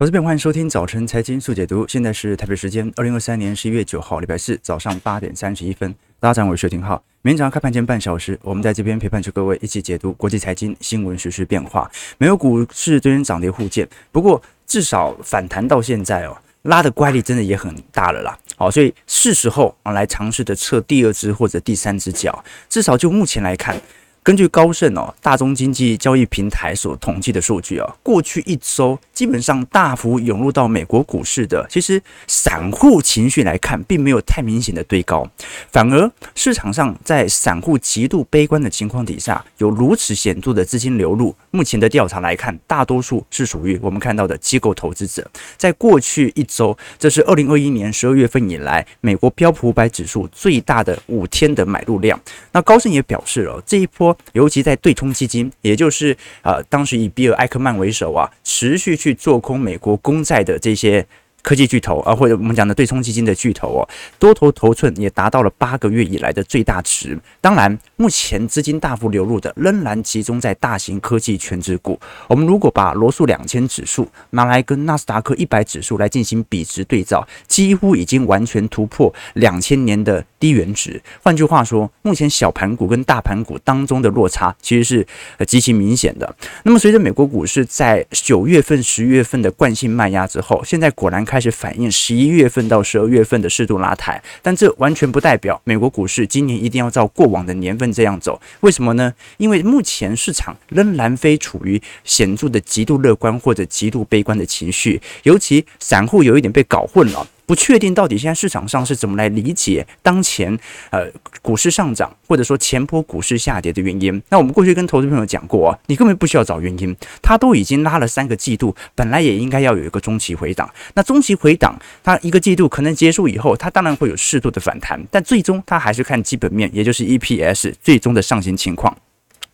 我是边，欢迎收听早晨财经速解读。现在是台北时间二零二三年十一月九号，礼拜四早上八点三十一分。大家好，我是薛廷浩。每天早上开盘前半小时，我们在这边陪伴着各位一起解读国际财经新闻、时事变化。没有股市昨天涨跌互见，不过至少反弹到现在哦，拉的乖力真的也很大了啦。好，所以是时候啊来尝试的测第二只或者第三只脚。至少就目前来看。根据高盛哦，大宗经济交易平台所统计的数据啊，过去一周基本上大幅涌入到美国股市的，其实散户情绪来看，并没有太明显的堆高，反而市场上在散户极度悲观的情况底下，有如此显著的资金流入。目前的调查来看，大多数是属于我们看到的机构投资者。在过去一周，这是二零二一年十二月份以来美国标普五百指数最大的五天的买入量。那高盛也表示了这一波。尤其在对冲基金，也就是呃，当时以比尔·艾克曼为首啊，持续去做空美国公债的这些。科技巨头啊，或者我们讲的对冲基金的巨头哦，多头头寸也达到了八个月以来的最大值。当然，目前资金大幅流入的仍然集中在大型科技权值股。我们如果把罗素两千指数拿来跟纳斯达克一百指数来进行比值对照，几乎已经完全突破两千年的低原值。换句话说，目前小盘股跟大盘股当中的落差其实是极其明显的。那么，随着美国股市在九月份、十月份的惯性卖压之后，现在果然。开始反映十一月份到十二月份的适度拉抬，但这完全不代表美国股市今年一定要照过往的年份这样走。为什么呢？因为目前市场仍然非处于显著的极度乐观或者极度悲观的情绪，尤其散户有一点被搞混了。不确定到底现在市场上是怎么来理解当前呃股市上涨或者说前波股市下跌的原因。那我们过去跟投资朋友讲过啊，你根本不需要找原因，它都已经拉了三个季度，本来也应该要有一个中期回档。那中期回档，它一个季度可能结束以后，它当然会有适度的反弹，但最终它还是看基本面，也就是 EPS 最终的上行情况。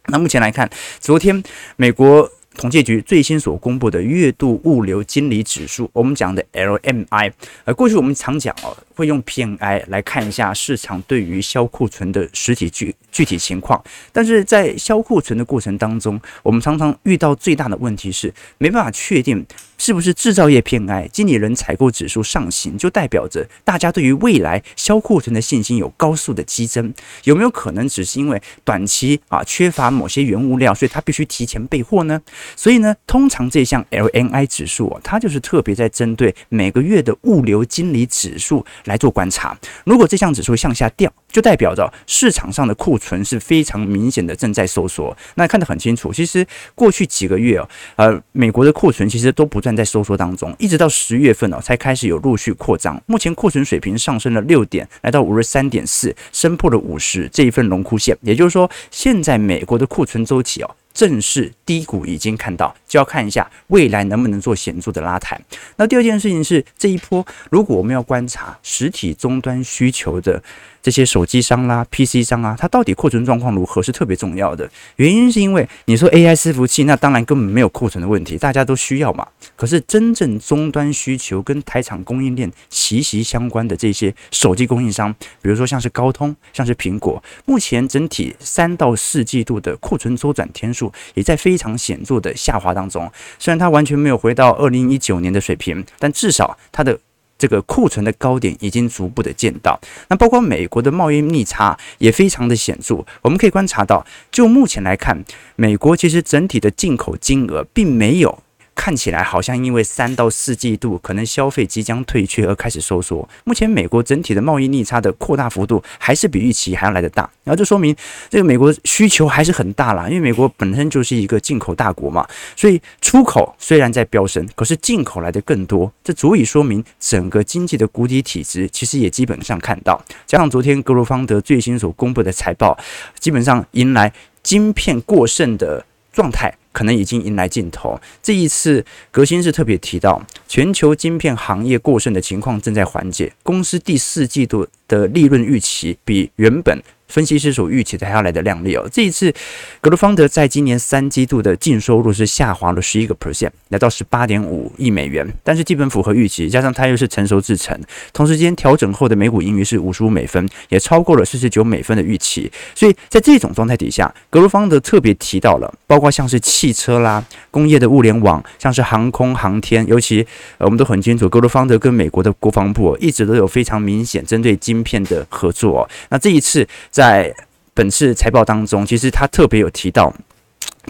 那目前来看，昨天美国。统计局最新所公布的月度物流经理指数，我们讲的 LMI，呃，过去我们常讲哦，会用 PMI 来看一下市场对于销库存的实体具具体情况，但是在销库存的过程当中，我们常常遇到最大的问题是没办法确定。是不是制造业偏爱经理人采购指数上行，就代表着大家对于未来销库存的信心有高速的激增？有没有可能只是因为短期啊缺乏某些原物料，所以他必须提前备货呢？所以呢，通常这项 LMI 指数啊，它就是特别在针对每个月的物流经理指数来做观察。如果这项指数向下掉，就代表着市场上的库存是非常明显的正在收缩。那看得很清楚，其实过去几个月啊，呃，美国的库存其实都不断在收缩当中，一直到十月份哦，才开始有陆续扩张。目前库存水平上升了六点，来到五十三点四，升破了五十这一份龙枯线。也就是说，现在美国的库存周期哦。正式低谷已经看到，就要看一下未来能不能做显著的拉抬。那第二件事情是，这一波如果我们要观察实体终端需求的这些手机商啦、PC 商啊，它到底库存状况如何是特别重要的。原因是因为你说 AI 伺服器，那当然根本没有库存的问题，大家都需要嘛。可是真正终端需求跟台厂供应链息息相关的这些手机供应商，比如说像是高通、像是苹果，目前整体三到四季度的库存周转天数。也在非常显著的下滑当中，虽然它完全没有回到二零一九年的水平，但至少它的这个库存的高点已经逐步的见到。那包括美国的贸易逆差也非常的显著，我们可以观察到，就目前来看，美国其实整体的进口金额并没有。看起来好像因为三到四季度可能消费即将退却而开始收缩。目前美国整体的贸易逆差的扩大幅度还是比预期还要来得大，然后这说明这个美国需求还是很大啦，因为美国本身就是一个进口大国嘛，所以出口虽然在飙升，可是进口来的更多，这足以说明整个经济的谷底体质其实也基本上看到。加上昨天格罗方德最新所公布的财报，基本上迎来晶片过剩的状态。可能已经迎来尽头。这一次，革新是特别提到，全球晶片行业过剩的情况正在缓解。公司第四季度的利润预期比原本分析师所预期的还要来的亮丽哦。这一次，格罗方德在今年三季度的净收入是下滑了十一个 percent，来到十八点五亿美元，但是基本符合预期，加上它又是成熟制程，同时间调整后的每股盈余是五十五美分，也超过了四十九美分的预期。所以在这种状态底下，格罗方德特别提到了，包括像是汽车啦、工业的物联网，像是航空航天，尤其呃我们都很清楚，格罗方德跟美国的国防部一直都有非常明显针对晶片的合作。那这一次。在本次财报当中，其实他特别有提到，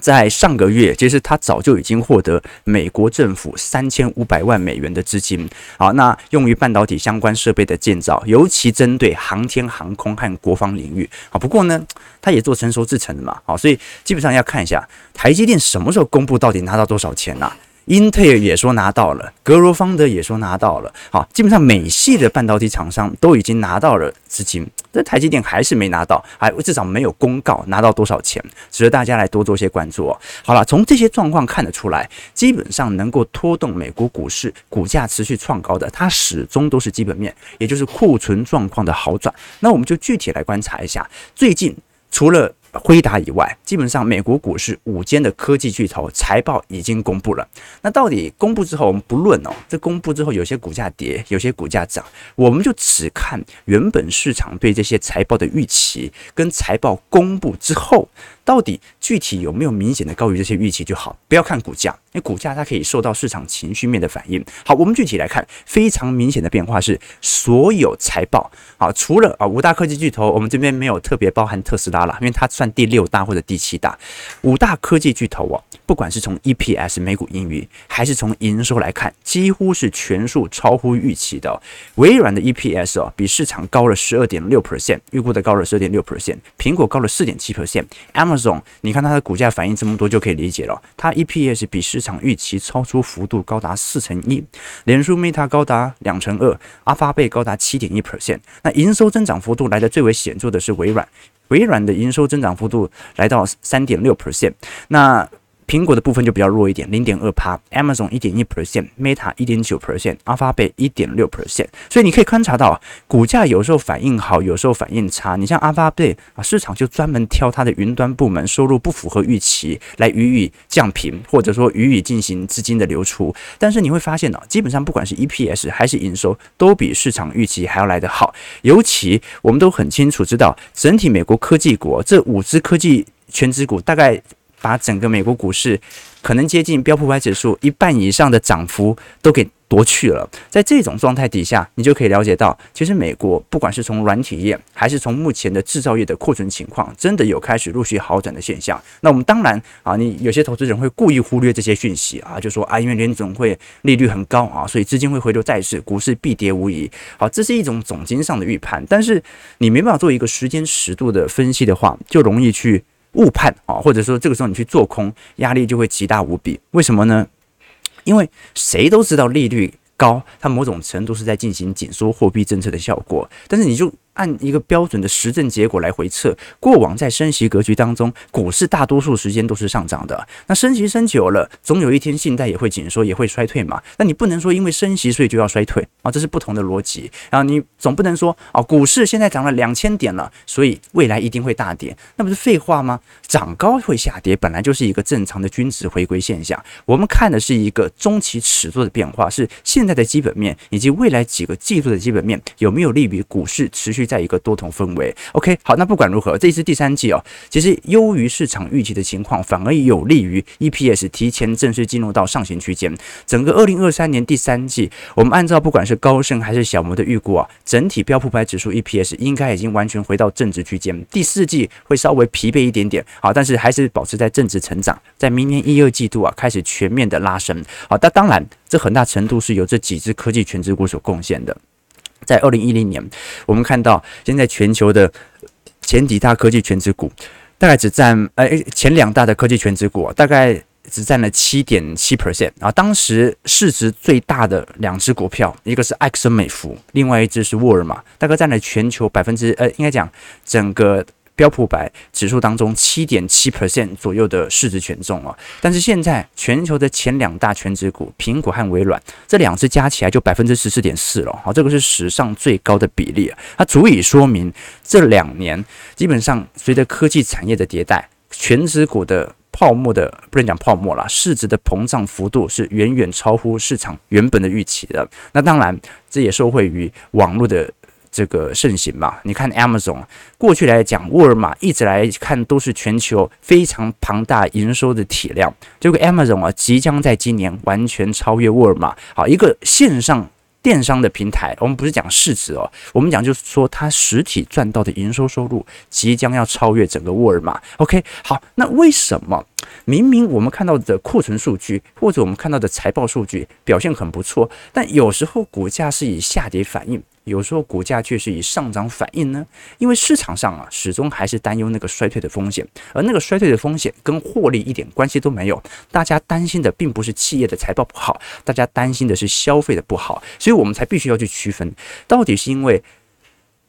在上个月，其实他早就已经获得美国政府三千五百万美元的资金，好，那用于半导体相关设备的建造，尤其针对航天航空和国防领域。好，不过呢，他也做成熟制程的嘛，好，所以基本上要看一下台积电什么时候公布到底拿到多少钱呐、啊？英特尔也说拿到了，格罗方德也说拿到了，好，基本上美系的半导体厂商都已经拿到了资金，但台积电还是没拿到，还至少没有公告拿到多少钱，值得大家来多做些关注哦。好了，从这些状况看得出来，基本上能够拖动美国股市股价持续创高的，它始终都是基本面，也就是库存状况的好转。那我们就具体来观察一下，最近除了辉达以外，基本上美国股市五间的科技巨头财报已经公布了。那到底公布之后，我们不论哦，这公布之后有些股价跌，有些股价涨，我们就只看原本市场对这些财报的预期，跟财报公布之后。到底具体有没有明显的高于这些预期就好，不要看股价，因为股价它可以受到市场情绪面的反应。好，我们具体来看，非常明显的变化是所有财报啊，除了啊五大科技巨头，我们这边没有特别包含特斯拉了，因为它算第六大或者第七大。五大科技巨头哦，不管是从 EPS 每股盈余，还是从营收来看，几乎是全数超乎预期的。微软的 EPS 哦，比市场高了十二点六 percent，预估的高了十二点六 percent，苹果高了四点七 percent，Amazon。你看它的股价反应这么多就可以理解了。它 EPS 比市场预期超出幅度高达四成一，脸书 Meta 高达两成二，阿发贝高达七点一 percent。那营收增长幅度来的最为显著的是微软，微软的营收增长幅度来到三点六 percent。那苹果的部分就比较弱一点，零点二趴，Amazon 一点一 percent，Meta 一点九 percent，Alphabet 一点六 percent。所以你可以观察到，股价有时候反应好，有时候反应差。你像 Alphabet 啊，市场就专门挑它的云端部门收入不符合预期来予以降频，或者说予以进行资金的流出。但是你会发现呢，基本上不管是 EPS 还是营收，都比市场预期还要来得好。尤其我们都很清楚知道，整体美国科技股这五只科技全指股大概。把整个美国股市可能接近标普五百指数一半以上的涨幅都给夺去了。在这种状态底下，你就可以了解到，其实美国不管是从软体业，还是从目前的制造业的库存情况，真的有开始陆续好转的现象。那我们当然啊，你有些投资人会故意忽略这些讯息啊，就说啊，因为联总会利率很高啊，所以资金会回流债市，股市必跌无疑。好，这是一种总经上的预判，但是你没办法做一个时间尺度的分析的话，就容易去。误判啊，或者说这个时候你去做空，压力就会极大无比。为什么呢？因为谁都知道利率高，它某种程度是在进行紧缩货币政策的效果，但是你就。按一个标准的实证结果来回测，过往在升息格局当中，股市大多数时间都是上涨的。那升息升久了，总有一天信贷也会紧缩，也会衰退嘛。那你不能说因为升息所以就要衰退啊，这是不同的逻辑。然后你总不能说啊，股市现在涨了两千点了，所以未来一定会大跌，那不是废话吗？涨高会下跌，本来就是一个正常的均值回归现象。我们看的是一个中期尺度的变化，是现在的基本面以及未来几个季度的基本面有没有利于股市持续。在一个多头氛围，OK，好，那不管如何，这一次第三季哦，其实优于市场预期的情况，反而有利于 EPS 提前正式进入到上行区间。整个二零二三年第三季，我们按照不管是高盛还是小摩的预估啊，整体标普百指数 EPS 应该已经完全回到正值区间。第四季会稍微疲惫一点点，好，但是还是保持在正值成长，在明年一二季度啊开始全面的拉升。好，那当然，这很大程度是由这几只科技权值股所贡献的。在二零一零年，我们看到现在全球的前几大科技全职股，大概只占呃前两大的科技全职股啊，大概只占了七点七 percent 啊。当时市值最大的两只股票，一个是埃克森美孚，另外一只是沃尔玛，大概占了全球百分之呃，应该讲整个标普百指数当中七点七 percent 左右的市值权重啊。但是现在全球的前两大权值股，苹果和微软这两只加起来就百分之十四点四了，好，这个是史上最高的比例啊，它足以说明这两年基本上随着科技产业的迭代，全职股的。泡沫的不能讲泡沫啦，市值的膨胀幅度是远远超乎市场原本的预期的。那当然，这也受惠于网络的这个盛行嘛。你看 Amazon 过去来讲，沃尔玛一直来看都是全球非常庞大营收的体量，结果 Amazon 啊即将在今年完全超越沃尔玛。好，一个线上。电商的平台，我们不是讲市值哦，我们讲就是说它实体赚到的营收收入即将要超越整个沃尔玛。OK，好，那为什么明明我们看到的库存数据或者我们看到的财报数据表现很不错，但有时候股价是以下跌反应？有时候股价却是以上涨反应呢，因为市场上啊始终还是担忧那个衰退的风险，而那个衰退的风险跟获利一点关系都没有。大家担心的并不是企业的财报不好，大家担心的是消费的不好，所以我们才必须要去区分，到底是因为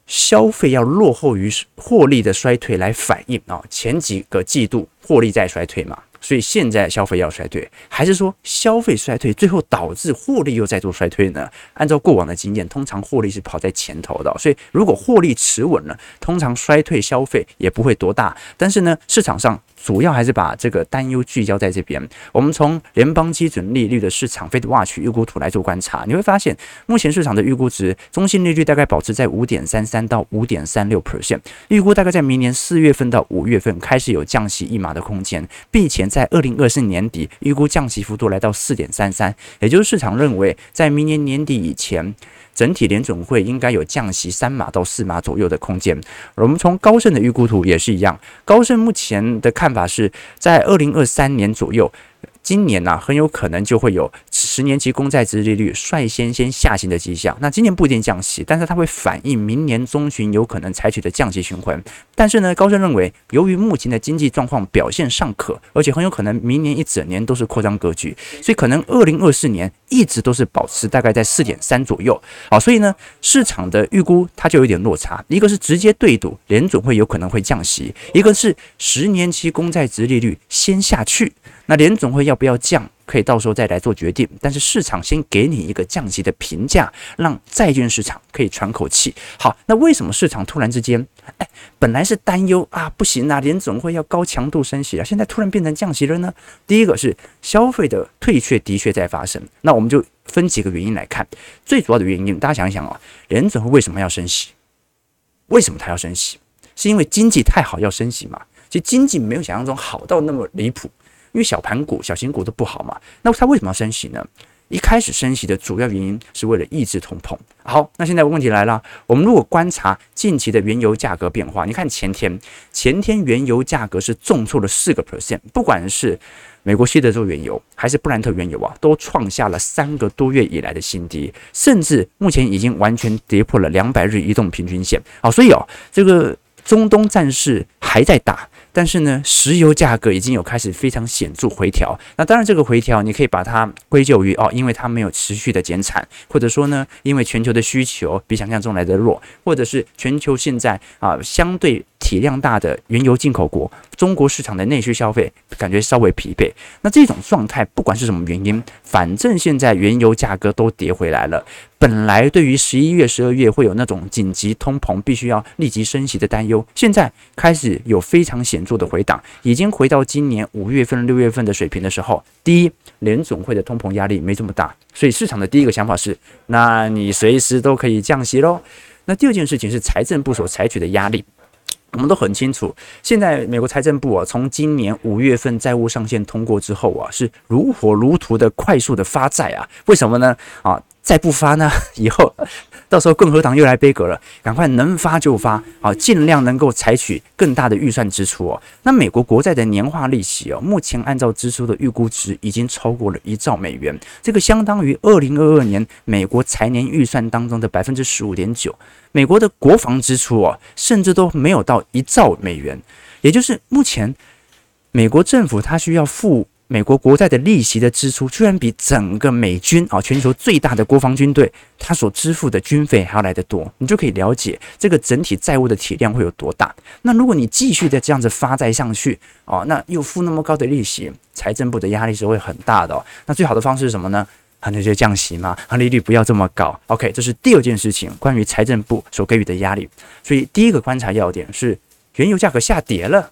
消费要落后于获利的衰退来反应啊，前几个季度获利在衰退嘛。所以现在消费要衰退，还是说消费衰退，最后导致获利又再度衰退呢？按照过往的经验，通常获利是跑在前头的。所以如果获利持稳了，通常衰退消费也不会多大。但是呢，市场上。主要还是把这个担忧聚焦在这边。我们从联邦基准利率的市场 Fed Watch 预估图来做观察，你会发现，目前市场的预估值中性利率大概保持在五点三三到五点三六 percent，预估大概在明年四月份到五月份开始有降息一码的空间，并且在二零二四年底预估降息幅度来到四点三三，也就是市场认为在明年年底以前。整体联准会应该有降息三码到四码左右的空间。我们从高盛的预估图也是一样，高盛目前的看法是在二零二三年左右。今年呢、很有可能就会有十年期公债殖利率率先先下行的迹象。那今年不一定降息，但是它会反映明年中旬有可能采取的降息循环。但是呢，高盛认为，由于目前的经济状况表现尚可，而且很有可能明年一整年都是扩张格局，所以可能二零二四年一直都是保持大概在四点三左右。好，所以呢，市场的预估它就有点落差。一个是直接对赌联准会有可能会降息，一个是十年期公债殖利率先下去。那联总会要不要降，可以到时候再来做决定。但是市场先给你一个降息的评价，让债券市场可以喘口气。好，那为什么市场突然之间，哎，本来是担忧啊，不行啊，联总会要高强度升息啊，现在突然变成降息了呢？第一个是消费的退却的确在发生。那我们就分几个原因来看，最主要的原因，大家想一想啊，联总会为什么要升息？为什么它要升息？是因为经济太好要升息吗？其实经济没有想象中好到那么离谱，因为小盘股、小型股都不好嘛。那它为什么要升息呢？一开始升息的主要原因是为了抑制通膨。好，那现在问题来了，我们如果观察近期的原油价格变化，你看前天，前天原油价格是重挫了四个 percent，不管是美国西德州原油还是布兰特原油啊，都创下了三个多月以来的新低，甚至目前已经完全跌破了两百日移动平均线。好，所以哦，这个中东战事还在打。但是呢，石油价格已经有开始非常显著回调。那当然，这个回调你可以把它归咎于哦，因为它没有持续的减产，或者说呢，因为全球的需求比想象中来的弱，或者是全球现在啊相对体量大的原油进口国，中国市场的内需消费感觉稍微疲惫。那这种状态不管是什么原因，反正现在原油价格都跌回来了。本来对于十一月、十二月会有那种紧急通膨必须要立即升息的担忧，现在开始有非常显著的回档，已经回到今年五月份、六月份的水平的时候，第一，联总会的通膨压力没这么大，所以市场的第一个想法是，那你随时都可以降息喽。那第二件事情是财政部所采取的压力，我们都很清楚，现在美国财政部啊，从今年五月份债务上限通过之后啊，是如火如荼的快速的发债啊，为什么呢？啊？再不发呢？以后到时候共和党又来杯葛了，赶快能发就发，好，尽量能够采取更大的预算支出哦。那美国国债的年化利息哦，目前按照支出的预估值已经超过了一兆美元，这个相当于二零二二年美国财年预算当中的百分之十五点九。美国的国防支出哦，甚至都没有到一兆美元，也就是目前美国政府它需要付美国国债的利息的支出，居然比整个美军啊，全球最大的国防军队，它所支付的军费还要来得多，你就可以了解这个整体债务的体量会有多大。那如果你继续的这样子发债上去，啊，那又付那么高的利息，财政部的压力是会很大的哦。那最好的方式是什么呢？那就降息嘛，啊，利率不要这么高。OK，这是第二件事情，关于财政部所给予的压力。所以第一个观察要点是，原油价格下跌了，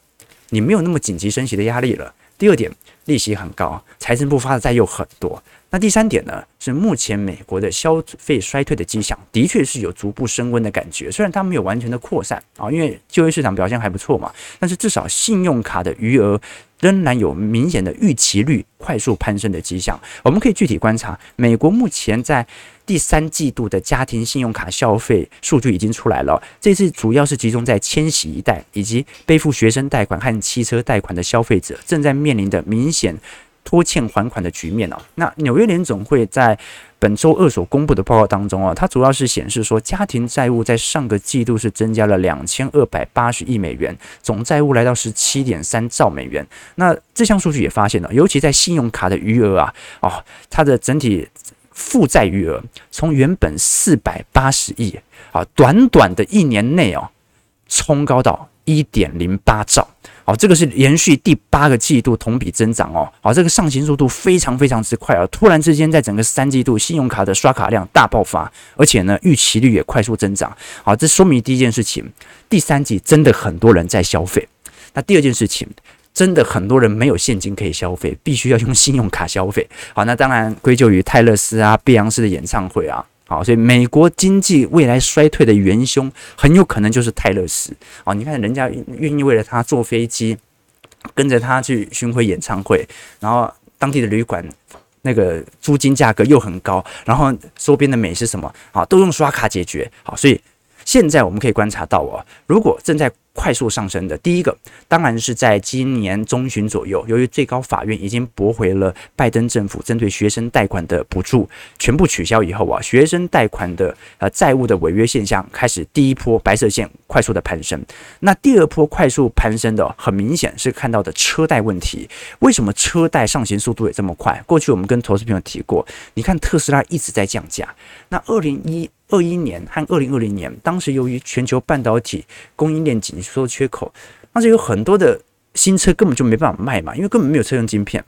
你没有那么紧急升息的压力了。第二点。利息很高，财政部发的债又很多。那第三点呢？是目前美国的消费衰退的迹象，的确是有逐步升温的感觉。虽然它没有完全的扩散啊，因为就业市场表现还不错嘛，但是至少信用卡的余额仍然有明显的预期率快速攀升的迹象。我们可以具体观察，美国目前在第三季度的家庭信用卡消费数据已经出来了，这次主要是集中在千禧一代以及背负学生贷款和汽车贷款的消费者，正在面临的明显拖欠还款的局面哦。那纽约联总会在本周二所公布的报告当中啊，它主要是显示说，家庭债务在上个季度是增加了两千二百八十亿美元，总债务来到十七点三兆美元。那这项数据也发现了，尤其在信用卡的余额啊，哦，它的整体。负债余额从原本四百八十亿啊，短短的一年内哦，冲高到一点零八兆哦，这个是连续第八个季度同比增长哦，啊，这个上行速度非常非常之快啊！突然之间，在整个三季度，信用卡的刷卡量大爆发，而且呢，预期率也快速增长。好，这说明第一件事情，第三季真的很多人在消费。那第二件事情。真的很多人没有现金可以消费，必须要用信用卡消费。好，那当然归咎于泰勒斯啊、碧昂斯的演唱会啊。好，所以美国经济未来衰退的元凶很有可能就是泰勒斯。哦，你看人家愿意为了他坐飞机，跟着他去巡回演唱会，然后当地的旅馆那个租金价格又很高，然后周边的美是什么？啊，都用刷卡解决。好，所以现在我们可以观察到哦，如果正在快速上升的第一个，当然是在今年中旬左右，由于最高法院已经驳回了拜登政府针对学生贷款的补助全部取消以后啊，学生贷款的呃债务的违约现象开始第一波白色线快速的攀升。那第二波快速攀升的，很明显是看到的车贷问题。为什么车贷上行速度也这么快？过去我们跟投资朋友提过，你看特斯拉一直在降价。那二零一二一年和二零二零年，当时由于全球半导体供应链紧缩缺口，当时有很多的新车根本就没办法卖嘛，因为根本没有车用晶片。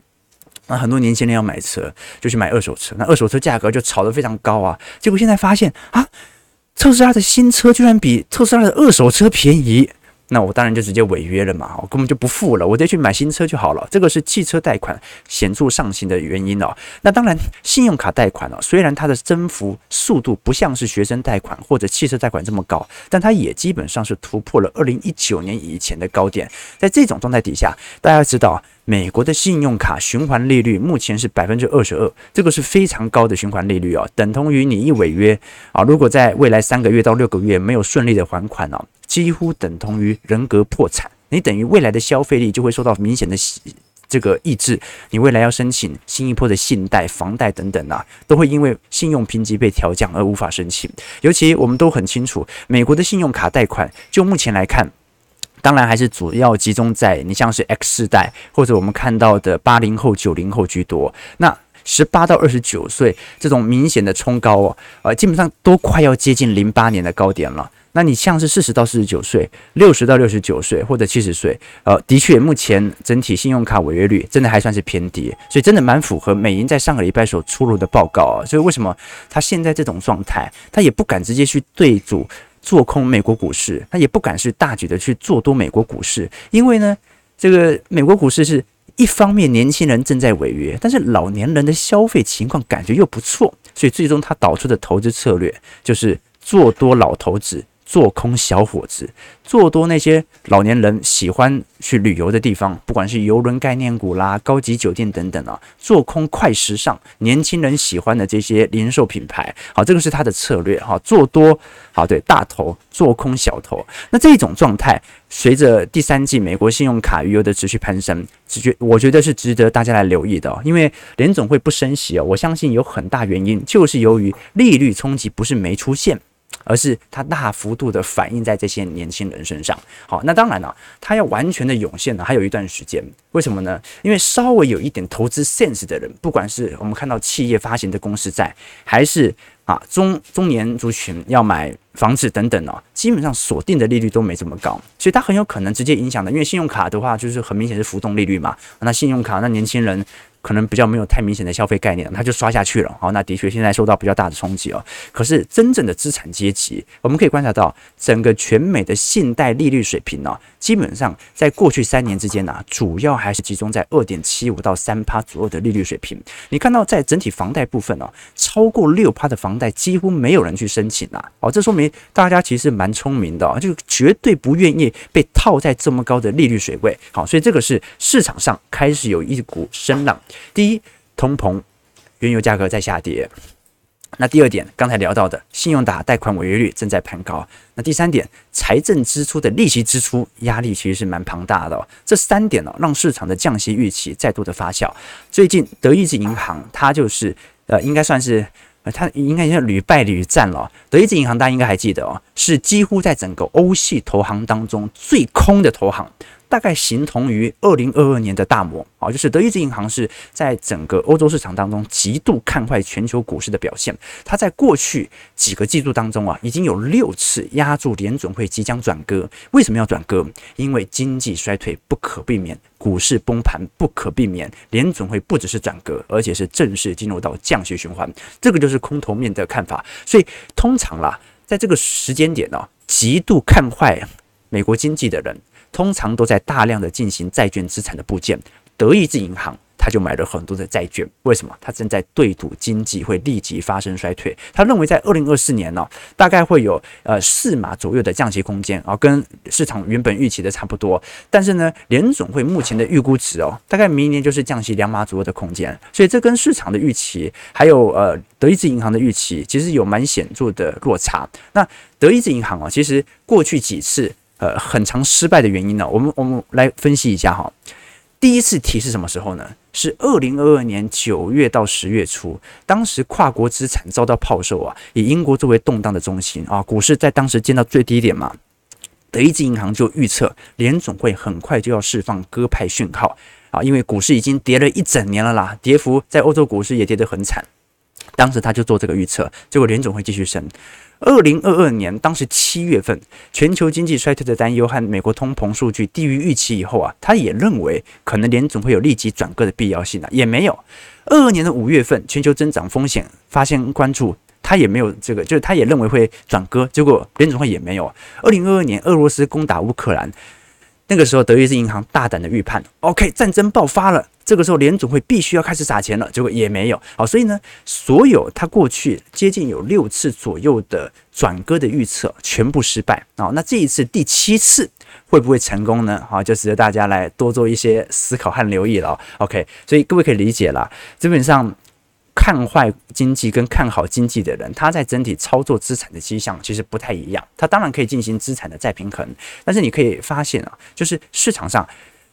那很多年轻人要买车，就去买二手车，那二手车价格就炒得非常高啊。结果现在发现啊，特斯拉的新车居然比特斯拉的二手车便宜。那我当然就直接违约了嘛，我根本就不付了，我直接去买新车就好了。这个是汽车贷款显著上行的原因哦。那当然，信用卡贷款哦，虽然它的增幅速度不像是学生贷款或者汽车贷款这么高，但它也基本上是突破了二零一九年以前的高点。在这种状态底下，大家知道，美国的信用卡循环利率目前是百分之二十二，这个是非常高的循环利率哦，等同于你一违约啊，如果在未来三个月到六个月没有顺利的还款哦。几乎等同于人格破产，你等于未来的消费力就会受到明显的这个抑制，你未来要申请新一波的信贷、房贷等等啊，都会因为信用评级被调降而无法申请。尤其我们都很清楚，美国的信用卡贷款，就目前来看，当然还是主要集中在你像是 X 世代或者我们看到的八零后、九零后居多。那十八到二十九岁这种明显的冲高哦，呃，基本上都快要接近零八年的高点了。那你像是四十到四十九岁、六十到六十九岁或者七十岁，呃，的确，目前整体信用卡违约率真的还算是偏低，所以真的蛮符合美银在上个礼拜所出炉的报告啊。所以为什么他现在这种状态，他也不敢直接去对赌做空美国股市，他也不敢是大举的去做多美国股市，因为呢，这个美国股市是一方面年轻人正在违约，但是老年人的消费情况感觉又不错，所以最终他导出的投资策略就是做多老头子。做空小伙子，做多那些老年人喜欢去旅游的地方，不管是邮轮概念股啦、高级酒店等等啊，做空快时尚，年轻人喜欢的这些零售品牌，好，这个是他的策略哈。做多好，对，大头做空小头，那这种状态，随着第三季美国信用卡余额的持续攀升，直觉我觉得是值得大家来留意的，因为联总会不升息哦，我相信有很大原因就是由于利率冲击不是没出现。而是它大幅度的反映在这些年轻人身上。好，那当然了，它要完全的涌现呢，还有一段时间。为什么呢？因为稍微有一点投资 sense 的人，不管是我们看到企业发行的公司债，还是啊中中年族群要买房子等等哦，基本上锁定的利率都没这么高，所以它很有可能直接影响的。因为信用卡的话，就是很明显是浮动利率嘛，那信用卡那年轻人。可能比较没有太明显的消费概念，他就刷下去了。好，那的确现在受到比较大的冲击哦。可是真正的资产阶级，我们可以观察到，整个全美的信贷利率水平呢、基本上在过去三年之间呢、主要还是集中在二点七五到三趴左右的利率水平。你看到在整体房贷部分哦，超过六趴的房贷几乎没有人去申请啊。哦，这说明大家其实蛮聪明的、哦，就绝对不愿意被套在这么高的利率水位。好，所以这个是市场上开始有一股声浪。第一，通膨，原油价格在下跌。那第二点，刚才聊到的信用卡贷款违约率正在攀高。那第三点，财政支出的利息支出压力其实是蛮庞大的。这三点呢，让市场的降息预期再度的发酵。最近，德意志银行它就是呃，应该算是呃，它应该是屡败屡战了。德意志银行大家应该还记得哦，是几乎在整个欧系投行当中最空的投行。大概形同于二零二二年的大摩啊，就是德意志银行是在整个欧洲市场当中极度看坏全球股市的表现。它在过去几个季度当中啊，已经有六次押注联准会即将转鸽。为什么要转鸽？因为经济衰退不可避免，股市崩盘不可避免，联准会不只是转鸽，而且是正式进入到降息循环。这个就是空头面的看法。所以通常啦，在这个时间点呢，极度看坏美国经济的人。通常都在大量的进行债券资产的部件，德意志银行他就买了很多的债券，为什么？他正在对赌经济会立即发生衰退，他认为在二零二四年呢、大概会有呃四码左右的降息空间啊，跟市场原本预期的差不多。但是呢，联总会目前的预估值哦，大概明年就是降息两码左右的空间，所以这跟市场的预期还有呃德意志银行的预期其实有蛮显著的落差。那德意志银行啊，其实过去几次。呃，很常失败的原因呢，我们我们来分析一下哈。第一次提是什么时候呢？是二零二二年九月到十月初，当时跨国资产遭到抛售啊，以英国作为动荡的中心啊，股市在当时见到最低点嘛。德意志银行就预测联总会很快就要释放鸽派讯号啊，因为股市已经跌了一整年了啦，跌幅在欧洲股市也跌得很惨。当时他就做这个预测，结果联总会继续升。二零二二年，当时七月份，全球经济衰退的担忧和美国通膨数据低于预期以后啊，他也认为可能联总会有立即转鸽的必要性啊，也没有。二二年的五月份，全球增长风险发现关注，他也没有这个，就是他也认为会转鸽，结果联总会也没有。二零二二年，俄罗斯攻打乌克兰。那个时候，德意志银行大胆的预判，OK，战争爆发了。这个时候，联总会必须要开始撒钱了，结果也没有。好，所以呢，所有他过去接近有六次左右的转鸽的预测全部失败啊。那这一次第七次会不会成功呢？好，就值得大家来多做一些思考和留意了。OK，所以各位可以理解了，基本上。看坏经济跟看好经济的人，他在整体操作资产的迹象其实不太一样。他当然可以进行资产的再平衡，但是你可以发现啊，就是市场上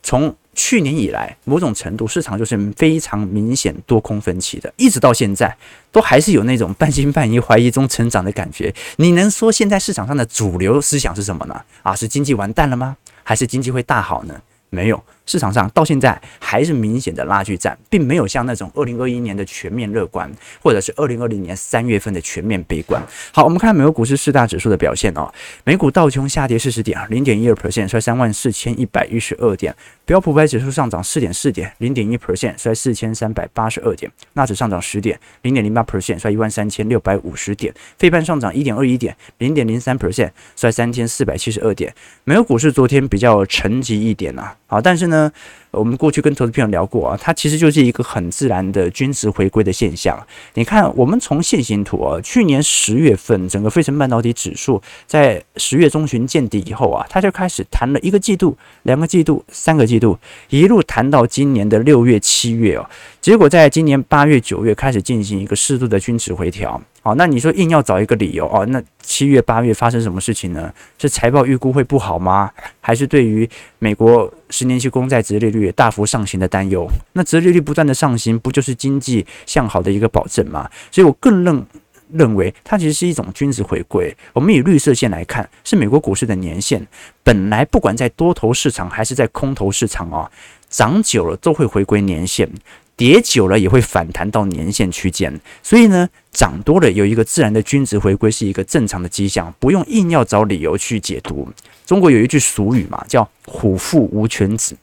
从去年以来，某种程度市场就是非常明显多空分歧的，一直到现在都还是有那种半信半疑、怀疑中成长的感觉。你能说现在市场上的主流思想是什么呢？啊，是经济完蛋了吗？还是经济会大好呢？没有。市场上到现在还是明显的拉锯战，并没有像那种二零二一年的全面乐观，或者是二零二零年三月份的全面悲观。好，我们看美国股市四大指数的表现哦。美股道琼下跌四十点，零点一二 percent，衰三万四千一百一十二点。标普百指数上涨四点四点，零点一 percent，衰四千三百八十二点。纳指上涨十点，零点零八 percent，衰一万三千六百五十点。费半上涨一点二一点，零点零三 percent，衰三千四百七十二点。美国股市昨天比较沉寂一点呐，好，但是呢。呢，我们过去跟投资朋友聊过啊，它其实就是一个很自然的均值回归的现象。你看，我们从线形图啊，去年十月份整个费城半导体指数在十月中旬见底以后啊，它就开始弹了一个季度、两个季度、三个季度，一路弹到今年的六月、七月哦。结果在今年八月、九月开始进行一个适度的均值回调。好，那你说硬要找一个理由哦，那七月、八月发生什么事情呢？是财报预估会不好吗？还是对于美国十年期公债殖利率大幅上行的担忧？那殖利率不断的上行，不就是经济向好的一个保证吗？所以我更认认为它其实是一种均值回归。我们以绿色线来看，是美国股市的年线，本来不管在多头市场还是在空头市场啊，涨久了都会回归年线。跌久了也会反弹到年线区间，所以呢，涨多了有一个自然的均值回归是一个正常的迹象，不用硬要找理由去解读。中国有一句俗语嘛，叫“虎父无犬子，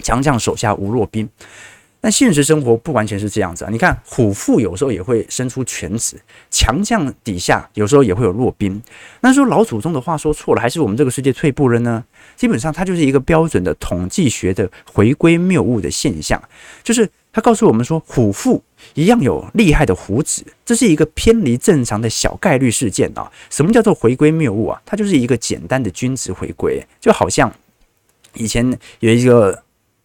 强将手下无弱兵”。但现实生活不完全是这样子啊！你看，虎父有时候也会生出犬子，强将底下有时候也会有弱兵。那说老祖宗的话说错了，还是我们这个世界退步了呢？基本上，它就是一个标准的统计学的回归谬误的现象，就是他告诉我们说，虎父一样有厉害的虎子，这是一个偏离正常的小概率事件啊！什么叫做回归谬误啊？它就是一个简单的均值回归，就好像以前有一个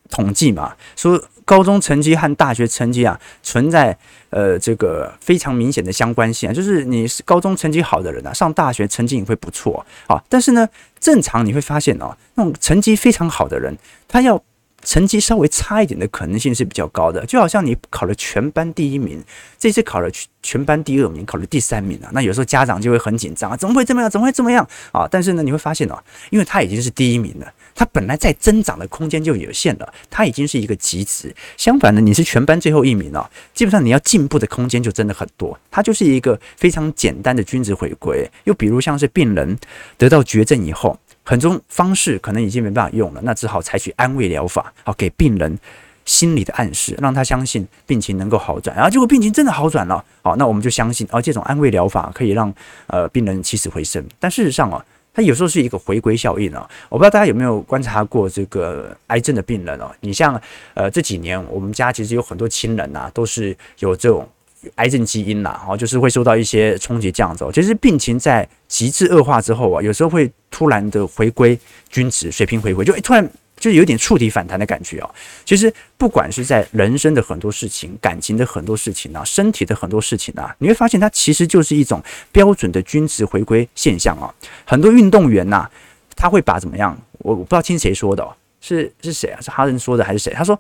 统计嘛，说。高中成绩和大学成绩啊，存在呃这个非常明显的相关性啊，就是你是高中成绩好的人啊，上大学成绩也会不错啊。但是呢，正常你会发现哦，那种成绩非常好的人，他要成绩稍微差一点的可能性是比较高的。就好像你考了全班第一名，这次考了全班第二名，考了第三名啊，那有时候家长就会很紧张啊，怎么会这么样？怎么会这么样啊？但是呢，你会发现哦，因为他已经是第一名了。他本来在增长的空间就有限了，他已经是一个极值。相反呢，你是全班最后一名了，基本上你要进步的空间就真的很多。它就是一个非常简单的均值回归。又比如像是病人得到绝症以后，很多方式可能已经没办法用了，那只好采取安慰疗法，好给病人心理的暗示，让他相信病情能够好转。然后结果病情真的好转了，好，那我们就相信，而这种安慰疗法可以让呃病人起死回生。但事实上啊。它有时候是一个回归效应哦，我不知道大家有没有观察过这个癌症的病人哦。你像呃这几年我们家其实有很多亲人呐，都是有这种癌症基因呐，哦，就是会受到一些冲击这样子。其实病情在极致恶化之后啊，有时候会突然的回归均值水平回归，就突然。就有点触底反弹的感觉哦。其实不管是在人生的很多事情、感情的很多事情啊、身体的很多事情啊，你会发现它其实就是一种标准的均值回归现象啊。很多运动员呐，他会把怎么样？我我不知道听谁说的哦，是是谁啊？是哈登说的还是谁？他说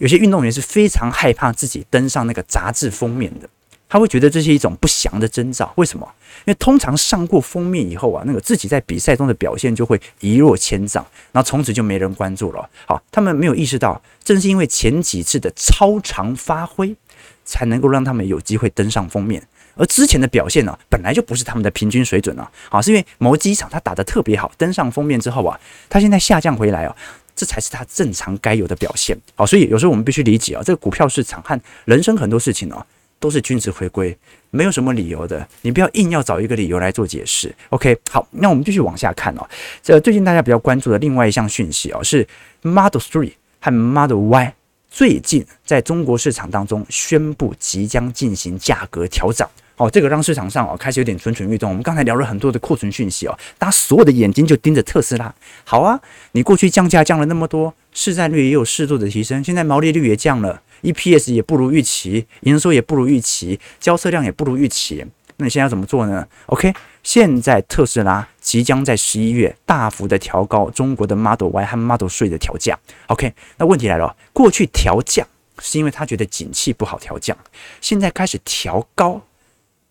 有些运动员是非常害怕自己登上那个杂志封面的。他会觉得这是一种不祥的征兆，为什么？因为通常上过封面以后啊，那个自己在比赛中的表现就会一落千丈，然后从此就没人关注了。好，他们没有意识到，正是因为前几次的超常发挥，才能够让他们有机会登上封面，而之前的表现呢、本来就不是他们的平均水准啊。好，是因为某几场他打得特别好，登上封面之后啊，他现在下降回来啊，这才是它正常该有的表现。好，所以有时候我们必须理解啊，这个股票市场和人生很多事情哦。都是均值回归，没有什么理由的，你不要硬要找一个理由来做解释。OK，好，那我们继续往下看哦。这最近大家比较关注的另外一项讯息哦，是 Model Three 和 Model Y 最近在中国市场当中宣布即将进行价格调整。哦，这个让市场上哦开始有点蠢蠢欲动。我们刚才聊了很多的库存讯息哦，大家所有的眼睛就盯着特斯拉。好啊，你过去降价降了那么多，市占率也有适度的提升，现在毛利率也降了。EPS 也不如预期，营收也不如预期，交车量也不如预期。那你现在要怎么做呢？OK，现在特斯拉即将在十一月大幅的调高中国的 Model Y 和 Model 3的调价。OK，那问题来了，过去调降是因为他觉得景气不好调降，现在开始调高。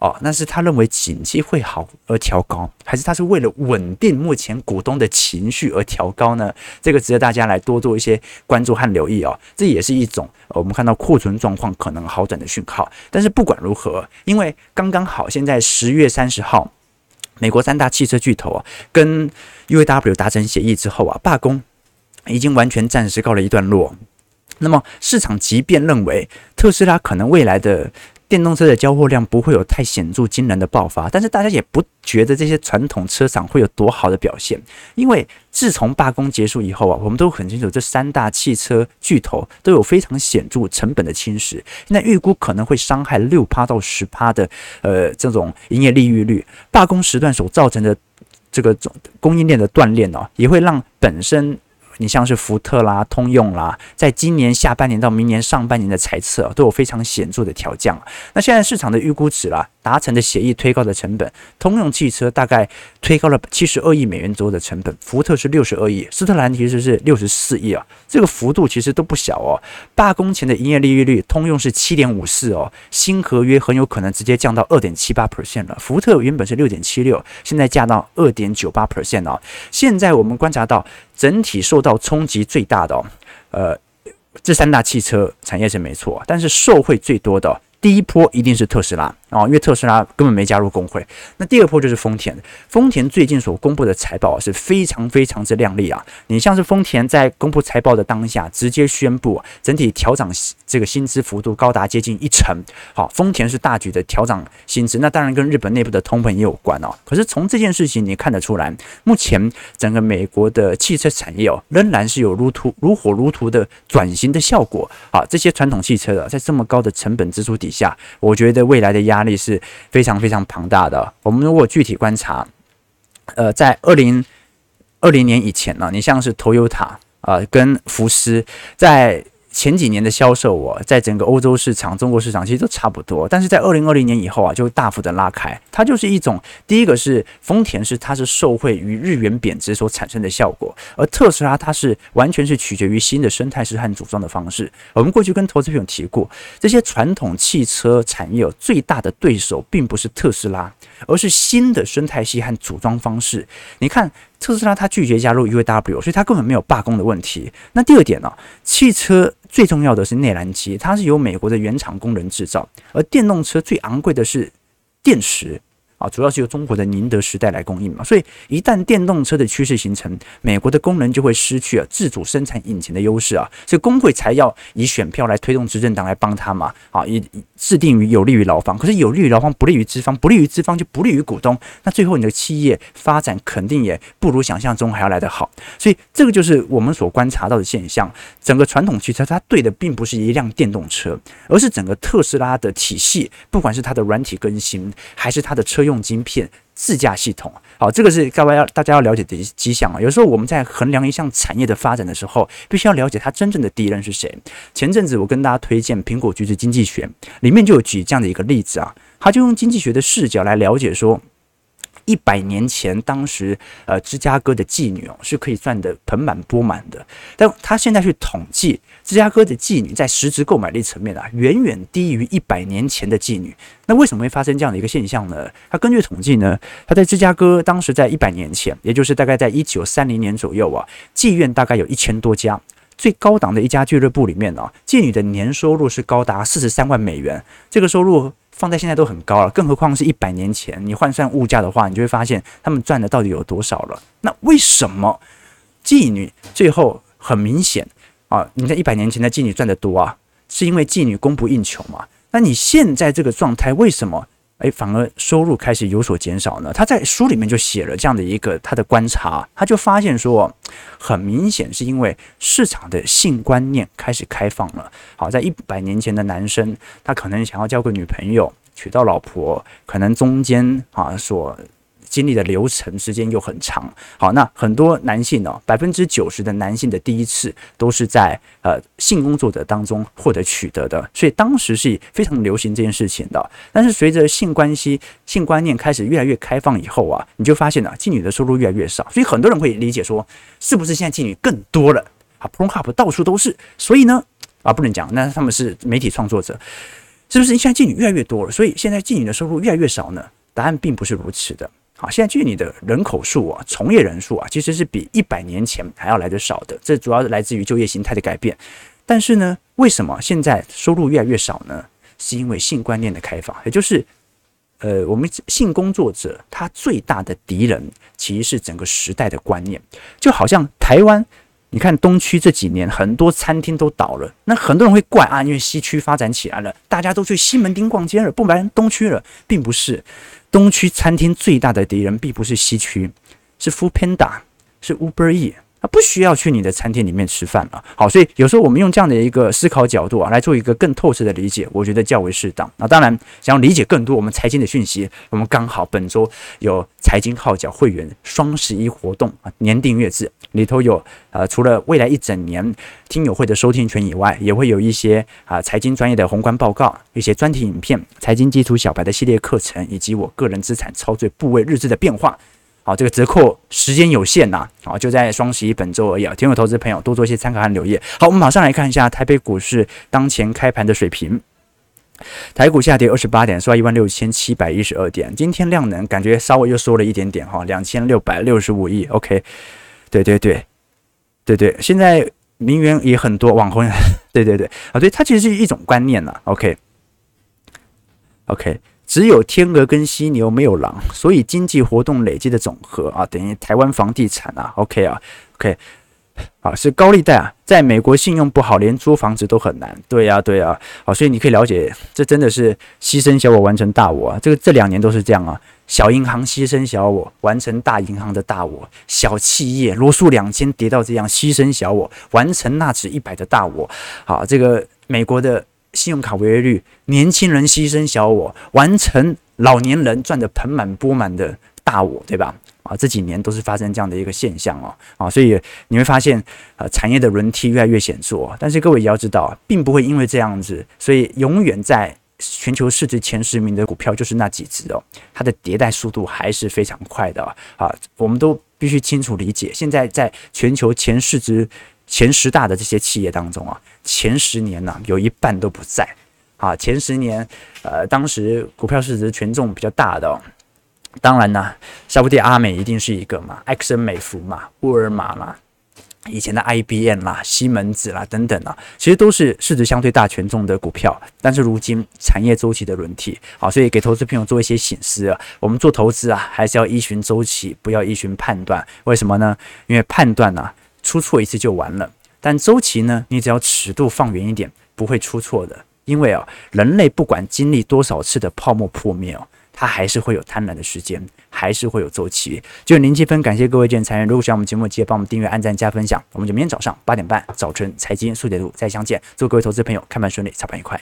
哦，那是他认为景气会好而调高，还是他是为了稳定目前股东的情绪而调高呢？这个值得大家来多做一些关注和留意哦。这也是一种我们看到库存状况可能好转的讯号。但是不管如何，因为刚刚好现在十月三十号，美国三大汽车巨头啊跟 UAW 达成协议之后啊，罢工已经完全暂时告了一段落。那么市场即便认为特斯拉可能未来的电动车的交货量不会有太显著惊人的爆发，但是大家也不觉得这些传统车厂会有多好的表现，因为自从罢工结束以后啊，我们都很清楚，这三大汽车巨头都有非常显著成本的侵蚀，现在预估可能会伤害六趴到十趴的呃这种营业利润率。罢工时段所造成的这个供应链的断裂呢，也会让本身你像是福特啦、通用啦，在今年下半年到明年上半年的财测都有非常显著的调降。那现在市场的预估值啦，达成的协议推高的成本，通用汽车大概推高了七十二亿美元左右的成本，福特是六十二亿，斯特兰其实是六十四亿啊，这个幅度其实都不小哦。罢工前的营业利润率，通用是七点五四哦，新合约很有可能直接降到二点七八 percent 了。福特原本是六点七六，现在降到二点九八 percent 哦。现在我们观察到。整体受到冲击最大的哦，呃，这三大汽车产业是没错，但是受惠最多的第一波一定是特斯拉。哦，因为特斯拉根本没加入工会。那第二波就是丰田，丰田最近所公布的财报是非常非常之亮丽啊！你像是丰田在公布财报的当下，直接宣布整体调涨这个薪资幅度高达接近一成。好，丰田是大举的调涨薪资，那当然跟日本内部的通膨也有关哦。可是从这件事情你看得出来，目前整个美国的汽车产业哦，仍然是有如图如火如荼的转型的效果啊！这些传统汽车的在这么高的成本支出底下，我觉得未来的压力是非常非常庞大的。我们如果具体观察，呃，在二零二零年以前呢，你像是投友塔啊，跟福斯在。前几年的销售，我在整个欧洲市场、中国市场其实都差不多，但是在二零二零年以后啊，就大幅的拉开。它就是一种，第一个是丰田是它是受惠于日元贬值所产生的效果，而特斯拉它是完全是取决于新的生态式和组装的方式。我们过去跟投资朋友提过，这些传统汽车产业最大的对手并不是特斯拉，而是新的生态系和组装方式。你看。特斯拉它拒绝加入 UAW，所以它根本没有罢工的问题。那第二点呢、汽车最重要的是内燃机，它是由美国的原厂工人制造，而电动车最昂贵的是电池。啊，主要是由中国的宁德时代来供应嘛，所以一旦电动车的趋势形成，美国的工人就会失去了自主生产引擎的优势啊，所以工会才要以选票来推动执政党来帮他嘛，啊，以制定于有利于劳方，可是有利于劳方不利于资方，不利于资方就不利于股东，那最后你的企业发展肯定也不如想象中还要来得好，所以这个就是我们所观察到的现象，整个传统汽车它对的并不是一辆电动车，而是整个特斯拉的体系，不管是它的软体更新，还是它的车用。用晶片自驾系统，好，这个是各位要大家要了解的迹象啊。有时候我们在衡量一项产业的发展的时候，必须要了解它真正的敌人是谁。前阵子我跟大家推荐《苹果橘子经济学》，里面就有举这样的一个例子啊，他就用经济学的视角来了解说。一百年前，当时呃，芝加哥的妓女哦是可以赚得盆满钵满的，但他现在去统计芝加哥的妓女在实质购买力层面啊，远远低于一百年前的妓女。那为什么会发生这样的一个现象呢？他根据统计呢，他在芝加哥当时在一百年前，也就是大概在一九三零年左右啊，妓院大概有一千多家，最高档的一家俱乐部里面呢，妓女的年收入是高达四十三万美元，这个收入。放在现在都很高了，更何况是一百年前，你换算物价的话，你就会发现他们赚的到底有多少了。那为什么妓女最后很明显啊？你在一百年前的妓女赚的多啊，是因为妓女供不应求嘛？那你现在这个状态为什么？诶，反而收入开始有所减少呢？他在书里面就写了这样的一个他的观察，他就发现说，很明显是因为市场的性观念开始开放了。好，在一百年前的男生，他可能想要交个女朋友，娶到老婆，可能中间啊所。经历的流程时间又很长，好，那很多男性呢，百分之九十的男性的第一次都是在呃性工作者当中获得取得的，所以当时是非常流行这件事情的。但是随着性关系、性观念开始越来越开放以后啊，你就发现啊，妓女的收入越来越少，所以很多人会理解说，是不是现在妓女更多了啊？Pornhub 到处都是，所以呢啊，不能讲，那他们是媒体创作者，是不是现在妓女越来越多了，所以现在妓女的收入越来越少呢？答案并不是如此的。啊，现在据你的人口数啊，从业人数啊，其实是比一百年前还要来得少的。这主要是来自于就业形态的改变。但是呢，为什么现在收入越来越少呢？是因为性观念的开放，也就是，呃，我们性工作者他最大的敌人其实是整个时代的观念。就好像台湾，你看东区这几年很多餐厅都倒了，那很多人会怪啊，因为西区发展起来了，大家都去西门町逛街了，不来东区了，并不是。东区餐厅最大的敌人并不是西区，是 Foodpanda，是 Uber E 啊，不需要去你的餐厅里面吃饭了。好，所以有时候我们用这样的一个思考角度啊，来做一个更透彻的理解，我觉得较为适当。那当然，想要理解更多我们财经的讯息，我们刚好本周有财经号角会员双十一活动啊，年订阅制里头有呃，除了未来一整年听友会的收听权以外，也会有一些啊财经专业的宏观报告、一些专题影片、财经基础小白的系列课程，以及我个人资产操作部位日志的变化。好，这个折扣时间有限呐，好，就在双十一本周而已啊，提醒投资朋友多做一些参考和留意。好，我们马上来看一下台北股市当前开盘的水平，台股下跌二十八点，收在一万六千七百一十二点。今天量能感觉稍微又缩了一点点哈，两千六百六十五亿。OK，对对对，对对，现在名媛也很多，网红，对对对，啊，对，它其实是一种观念呐。OK，OK。只有天鹅跟犀牛，没有狼，所以经济活动累积的总和啊，等于台湾房地产啊，OK 啊，OK，啊是高利贷啊，在美国信用不好，连租房子都很难。对呀、对呀、好，所以你可以了解，这真的是牺牲小我完成大我啊。这个这两年都是这样啊，小银行牺牲小我，完成大银行的大我；小企业罗素两千跌到这样，牺牲小我，完成纳指一百的大我。好，这个美国的。信用卡违约率，年轻人牺牲小我，完成老年人赚得盆满钵满的大我，对吧？啊，这几年都是发生这样的一个现象哦，啊，所以你会发现，呃，产业的轮替越来越显著。但是各位也要知道，并不会因为这样子，所以永远在全球市值前十名的股票就是那几只哦，它的迭代速度还是非常快的啊。我们都必须清楚理解，现在在全球前市值。前十大的这些企业当中啊，前十年呢、啊、有一半都不在啊。前十年，呃，当时股票市值权重比较大的、哦，当然呢，沙布蒂阿美一定是一个嘛，埃克森美孚嘛，沃尔玛嘛，以前的 IBM 啦、西门子啦等等啊，其实都是市值相对大权重的股票。但是如今产业周期的轮替啊，所以给投资朋友做一些省思啊，我们做投资啊，还是要依循周期，不要依循判断。为什么呢？因为判断呢、啊。出错一次就完了，但周期呢？你只要尺度放远一点，不会出错的。因为啊，人类不管经历多少次的泡沫破灭哦，它还是会有贪婪的时间，还是会有周期。就零积分，感谢各位建参与。如果喜欢我们节目，记得帮我们订阅、按赞、加分享。我们就明天早上八点半，早晨财经速解读再相见。祝各位投资朋友开盘顺利，操盘愉快。